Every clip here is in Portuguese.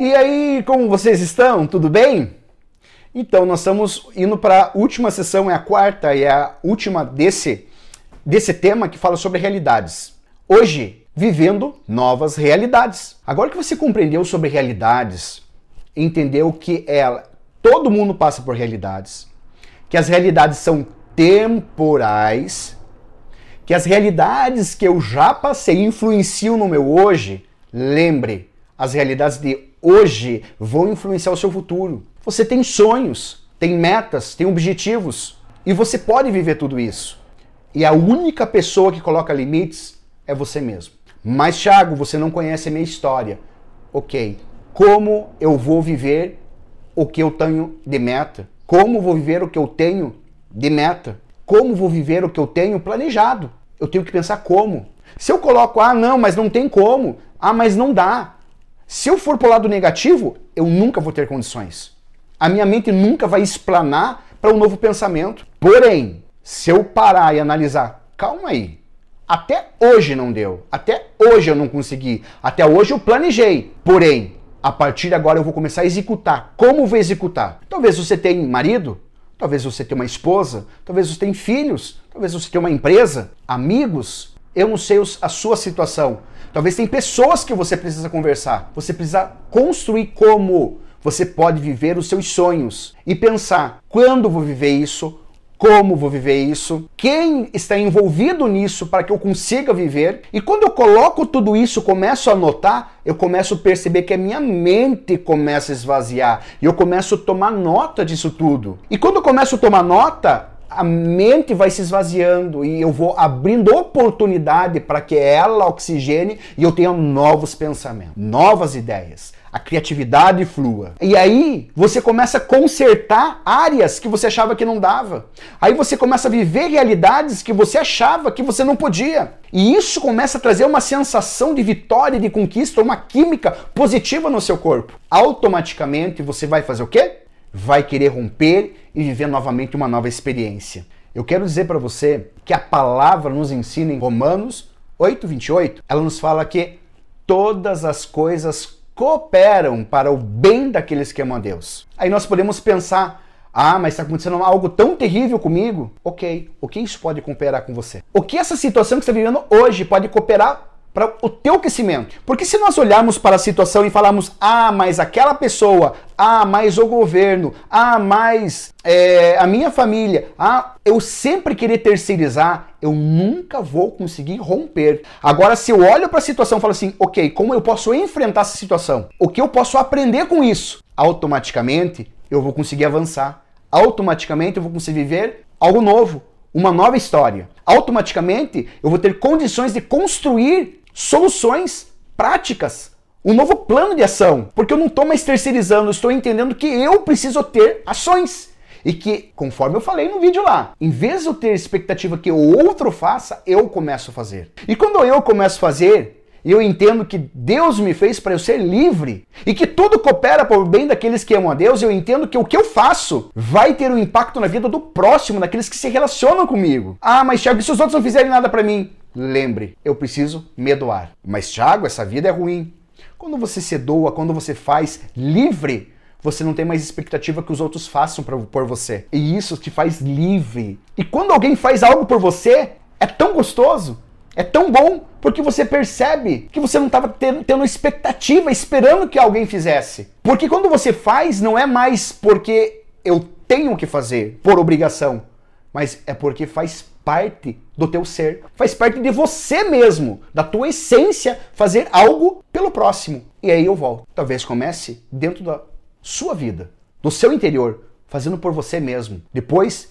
E aí, como vocês estão? Tudo bem? Então, nós estamos indo para a última sessão, é a quarta e é a última desse, desse tema que fala sobre realidades. Hoje, vivendo novas realidades. Agora que você compreendeu sobre realidades, entendeu que ela, todo mundo passa por realidades, que as realidades são temporais, que as realidades que eu já passei influenciam no meu hoje, lembre, as realidades de hoje vão influenciar o seu futuro. Você tem sonhos, tem metas, tem objetivos e você pode viver tudo isso. E a única pessoa que coloca limites é você mesmo. Mas, Thiago, você não conhece a minha história. Ok. Como eu vou viver o que eu tenho de meta? Como vou viver o que eu tenho de meta? Como vou viver o que eu tenho planejado? Eu tenho que pensar como. Se eu coloco, ah, não, mas não tem como. Ah, mas não dá. Se eu for para o lado negativo, eu nunca vou ter condições. A minha mente nunca vai explanar para um novo pensamento. Porém, se eu parar e analisar, calma aí, até hoje não deu, até hoje eu não consegui, até hoje eu planejei. Porém, a partir de agora eu vou começar a executar. Como vou executar? Talvez você tenha marido, talvez você tenha uma esposa, talvez você tenha filhos, talvez você tenha uma empresa, amigos. Eu não sei a sua situação, Talvez tem pessoas que você precisa conversar. Você precisa construir como você pode viver os seus sonhos e pensar quando vou viver isso, como vou viver isso, quem está envolvido nisso para que eu consiga viver. E quando eu coloco tudo isso, começo a notar, eu começo a perceber que a minha mente começa a esvaziar e eu começo a tomar nota disso tudo. E quando eu começo a tomar nota, a mente vai se esvaziando e eu vou abrindo oportunidade para que ela oxigene e eu tenha novos pensamentos, novas ideias. A criatividade flua. E aí você começa a consertar áreas que você achava que não dava. Aí você começa a viver realidades que você achava que você não podia. E isso começa a trazer uma sensação de vitória, de conquista, uma química positiva no seu corpo. Automaticamente você vai fazer o quê? Vai querer romper e viver novamente uma nova experiência. Eu quero dizer para você que a palavra nos ensina em Romanos 8:28, ela nos fala que todas as coisas cooperam para o bem daqueles que amam a Deus. Aí nós podemos pensar: ah, mas está acontecendo algo tão terrível comigo. Ok, o que isso pode cooperar com você? O que essa situação que você está vivendo hoje pode cooperar para o teu crescimento. Porque se nós olharmos para a situação e falarmos, ah, mas aquela pessoa, ah, mais o governo, ah, mais é, a minha família, ah, eu sempre querer terceirizar, eu nunca vou conseguir romper. Agora, se eu olho para a situação e falo assim, ok, como eu posso enfrentar essa situação? O que eu posso aprender com isso? Automaticamente eu vou conseguir avançar. Automaticamente eu vou conseguir viver algo novo, uma nova história. Automaticamente eu vou ter condições de construir soluções práticas, um novo plano de ação, porque eu não estou mais terceirizando, estou entendendo que eu preciso ter ações. E que, conforme eu falei no vídeo lá, em vez de eu ter expectativa que o outro faça, eu começo a fazer. E quando eu começo a fazer, eu entendo que Deus me fez para eu ser livre e que tudo coopera para o bem daqueles que amam a Deus, eu entendo que o que eu faço vai ter um impacto na vida do próximo, daqueles que se relacionam comigo. Ah, mas Thiago, e se os outros não fizerem nada para mim? Lembre, eu preciso me doar. Mas, Thiago, essa vida é ruim. Quando você se doa, quando você faz livre, você não tem mais expectativa que os outros façam pra, por você. E isso te faz livre. E quando alguém faz algo por você, é tão gostoso, é tão bom, porque você percebe que você não estava tendo, tendo expectativa, esperando que alguém fizesse. Porque quando você faz, não é mais porque eu tenho que fazer, por obrigação, mas é porque faz parte do teu ser, faz parte de você mesmo, da tua essência, fazer algo pelo próximo. E aí eu volto. Talvez comece dentro da sua vida, do seu interior, fazendo por você mesmo. Depois,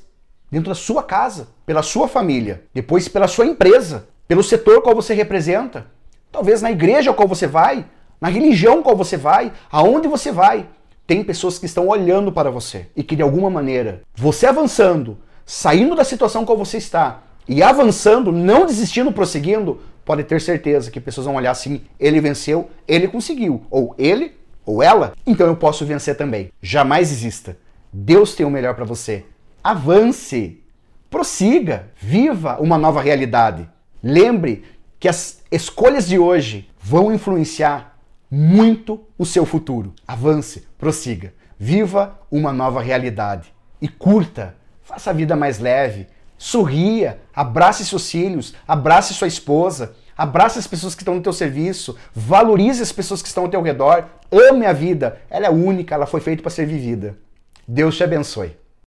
dentro da sua casa, pela sua família. Depois, pela sua empresa, pelo setor qual você representa. Talvez na igreja qual você vai, na religião qual você vai, aonde você vai. Tem pessoas que estão olhando para você e que de alguma maneira, você avançando, saindo da situação qual você está e avançando, não desistindo, prosseguindo, pode ter certeza que pessoas vão olhar assim: ele venceu, ele conseguiu, ou ele ou ela, então eu posso vencer também. Jamais desista. Deus tem o melhor para você. Avance, prossiga, viva uma nova realidade. Lembre que as escolhas de hoje vão influenciar muito o seu futuro. Avance, prossiga, viva uma nova realidade e curta, faça a vida mais leve, sorria, abrace seus filhos, abrace sua esposa, abrace as pessoas que estão no teu serviço, valorize as pessoas que estão ao teu redor, ame a vida, ela é única, ela foi feita para ser vivida. Deus te abençoe.